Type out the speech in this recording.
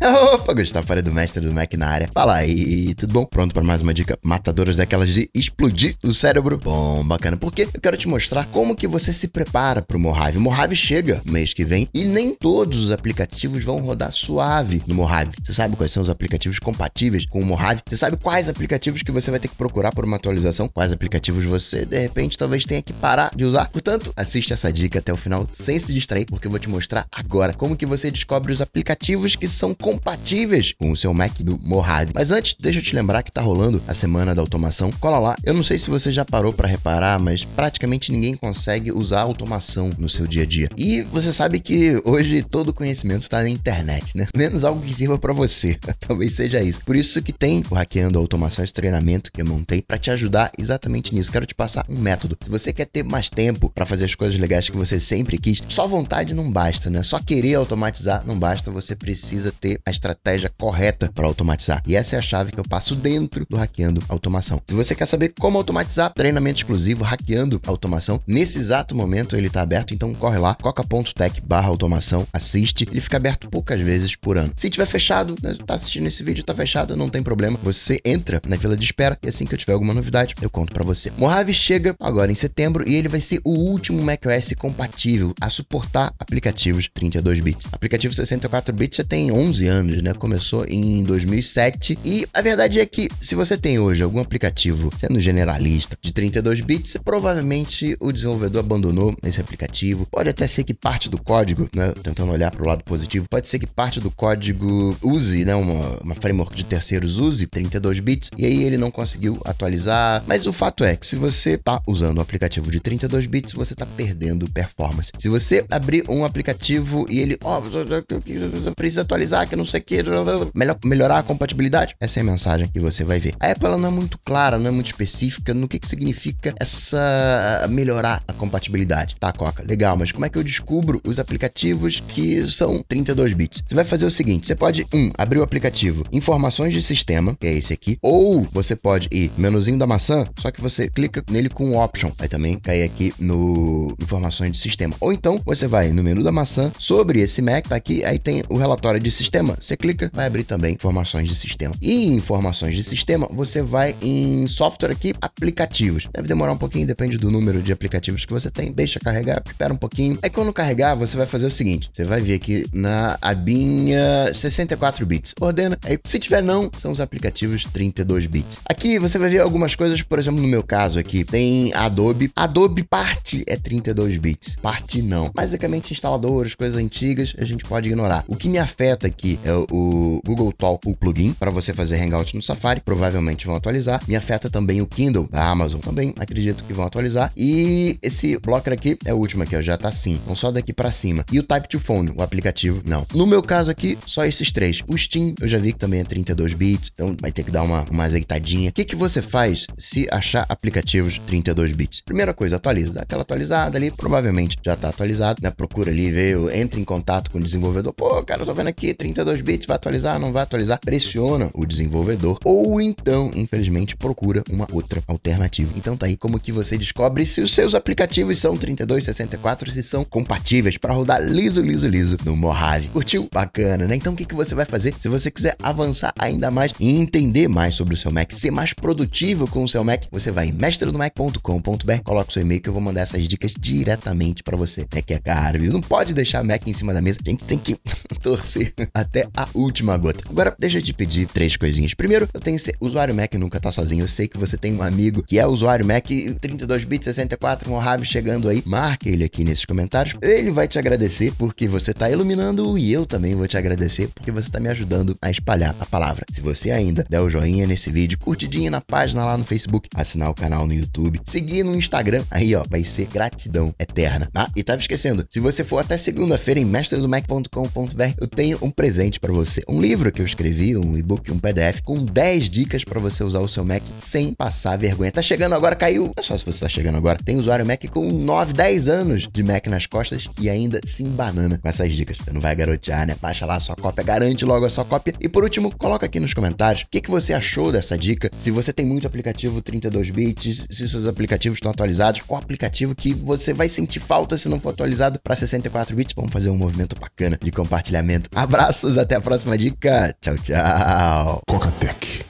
Opa, Gustavo Faria do Mestre do Mac na área. Fala aí, tudo bom? Pronto para mais uma dica matadoras daquelas de explodir o cérebro? Bom, bacana, porque eu quero te mostrar como que você se prepara pro Mojave. O Mojave chega mês que vem e nem todos os aplicativos vão rodar suave no Mojave. Você sabe quais são os aplicativos compatíveis com o Mojave? Você sabe quais aplicativos que você vai ter que procurar por uma atualização? Quais aplicativos você, de repente, talvez tenha que parar de usar? Portanto, assiste essa dica até o final sem se distrair, porque eu vou te mostrar agora como que você descobre os aplicativos que são compatíveis com o seu Mac do Mojave. Mas antes, deixa eu te lembrar que tá rolando a semana da automação. Cola lá. Eu não sei se você já parou para reparar, mas praticamente ninguém consegue usar automação no seu dia a dia. E você sabe que hoje todo conhecimento está na internet, né? Menos algo que sirva para você. Talvez seja isso. Por isso que tem o Hackeando Automação, esse treinamento que eu montei para te ajudar exatamente nisso. Quero te passar um método. Se você quer ter mais tempo para fazer as coisas legais que você sempre quis, só vontade não basta, né? Só querer automatizar não basta, você precisa ter a estratégia correta para automatizar. E essa é a chave que eu passo dentro do Hackeando Automação. Se você quer saber como automatizar, treinamento exclusivo Hackeando Automação, nesse exato momento ele está aberto, então corre lá, coca.tech barra automação, assiste, ele fica aberto poucas vezes por ano. Se tiver fechado, né, tá assistindo esse vídeo, tá fechado, não tem problema, você entra na fila de espera e assim que eu tiver alguma novidade, eu conto para você. Mojave chega agora em setembro e ele vai ser o último macOS compatível a suportar aplicativos 32 bits. Aplicativo 64 bits já tem 11 anos, né? Começou em 2007 e a verdade é que se você tem hoje algum aplicativo sendo generalista de 32 bits, provavelmente o desenvolvedor abandonou esse aplicativo. Pode até ser que parte do código, né? Tentando olhar para o lado positivo, pode ser que parte do código use, né? Uma, uma framework de terceiros use 32 bits e aí ele não conseguiu atualizar. Mas o fato é que se você tá usando um aplicativo de 32 bits, você tá perdendo performance. Se você abrir um aplicativo e ele, ó, oh, precisa atualizar, que não sei o que, melhor, melhorar a compatibilidade, essa é a mensagem que você vai ver. A Apple ela não é muito clara, não é muito específica no que, que significa essa melhorar a compatibilidade. Tá, Coca, legal, mas como é que eu descubro os aplicativos que são 32 bits? Você vai fazer o seguinte: você pode, um, abrir o aplicativo Informações de Sistema, que é esse aqui, ou você pode ir menuzinho da maçã, só que você clica nele com Option, vai também cair aqui no Informações de Sistema. Ou então você vai no menu da maçã sobre esse Mac, tá aqui, aí tem o relatório de sistema. Você clica, vai abrir também informações de sistema. E em informações de sistema, você vai em software aqui, aplicativos. Deve demorar um pouquinho, depende do número de aplicativos que você tem. Deixa carregar, espera um pouquinho. Aí quando carregar, você vai fazer o seguinte: você vai vir aqui na abinha 64 bits. Ordena. Aí se tiver não, são os aplicativos 32 bits. Aqui você vai ver algumas coisas, por exemplo, no meu caso aqui, tem Adobe. Adobe parte é 32 bits, parte não. Basicamente instaladores, coisas antigas, a gente pode ignorar. O que me afeta aqui é o Google Talk, o plugin, para você fazer Hangout no Safari, provavelmente vão atualizar. Me afeta também o Kindle da Amazon, também acredito que vão atualizar. E esse blocker aqui é o último aqui, ó, já tá sim, então só daqui para cima. E o Type to Phone, o aplicativo, não. No meu caso aqui, só esses três. O Steam, eu já vi que também é 32 bits, então vai ter que dar uma, uma azeitadinha. O que, que você faz se achar aplicativos 32 bits? Primeira coisa, atualiza, dá aquela atualizada ali, provavelmente já tá atualizado, né? Procura ali, vê, entra em contato com o desenvolvedor. Pô, cara, eu tô vendo aqui 32 bits, vai atualizar, não vai atualizar? Pressiona o desenvolvedor ou então, infelizmente, procura uma outra alternativa. Então tá aí como que você descobre se os seus aplicativos são 32, 64, se são compatíveis para rodar liso, liso, liso no Mojave. Curtiu? Bacana, né? Então o que, que você vai fazer se você quiser avançar ainda mais e entender mais sobre o seu Mac, ser mais produtivo com o seu Mac? Você vai em mestredomac.com.br, coloca o seu e-mail que eu vou mandar essas dicas diretamente para você. É que é caro, viu? Não pode deixar Mac em cima da mesa. A gente tem que torcer até a última gota. Agora, deixa eu te pedir três coisinhas. Primeiro, eu tenho esse usuário Mac nunca tá sozinho. Eu sei que você tem um amigo que é usuário Mac 32 bits 64 Mojave chegando aí. Marque ele aqui nesses comentários. Ele vai te agradecer porque você tá iluminando e eu também vou te agradecer porque você tá me ajudando a espalhar a palavra. Se você ainda der o joinha nesse vídeo, curtidinha na página lá no Facebook, assinar o canal no YouTube, seguir no Instagram, aí ó, vai ser gratidão eterna. Ah, e tava esquecendo, se você for até segunda-feira em mestredomac.com.br, eu tenho um presente para você. Um livro que eu escrevi, um e-book, um PDF, com 10 dicas para você usar o seu Mac sem passar vergonha. Tá chegando agora, caiu. É só se você tá chegando agora. Tem usuário Mac com 9, 10 anos de Mac nas costas e ainda se embanana com essas dicas. Você não vai garotear, né? Baixa lá a sua cópia, garante logo a sua cópia. E por último, coloca aqui nos comentários o que, que você achou dessa dica. Se você tem muito aplicativo 32 bits, se seus aplicativos estão atualizados, qual aplicativo que você vai sentir falta se não for atualizado para 64 bits. Vamos fazer um movimento bacana de compartilhamento. Abraço Até a próxima dica. Tchau, tchau. Cocatec.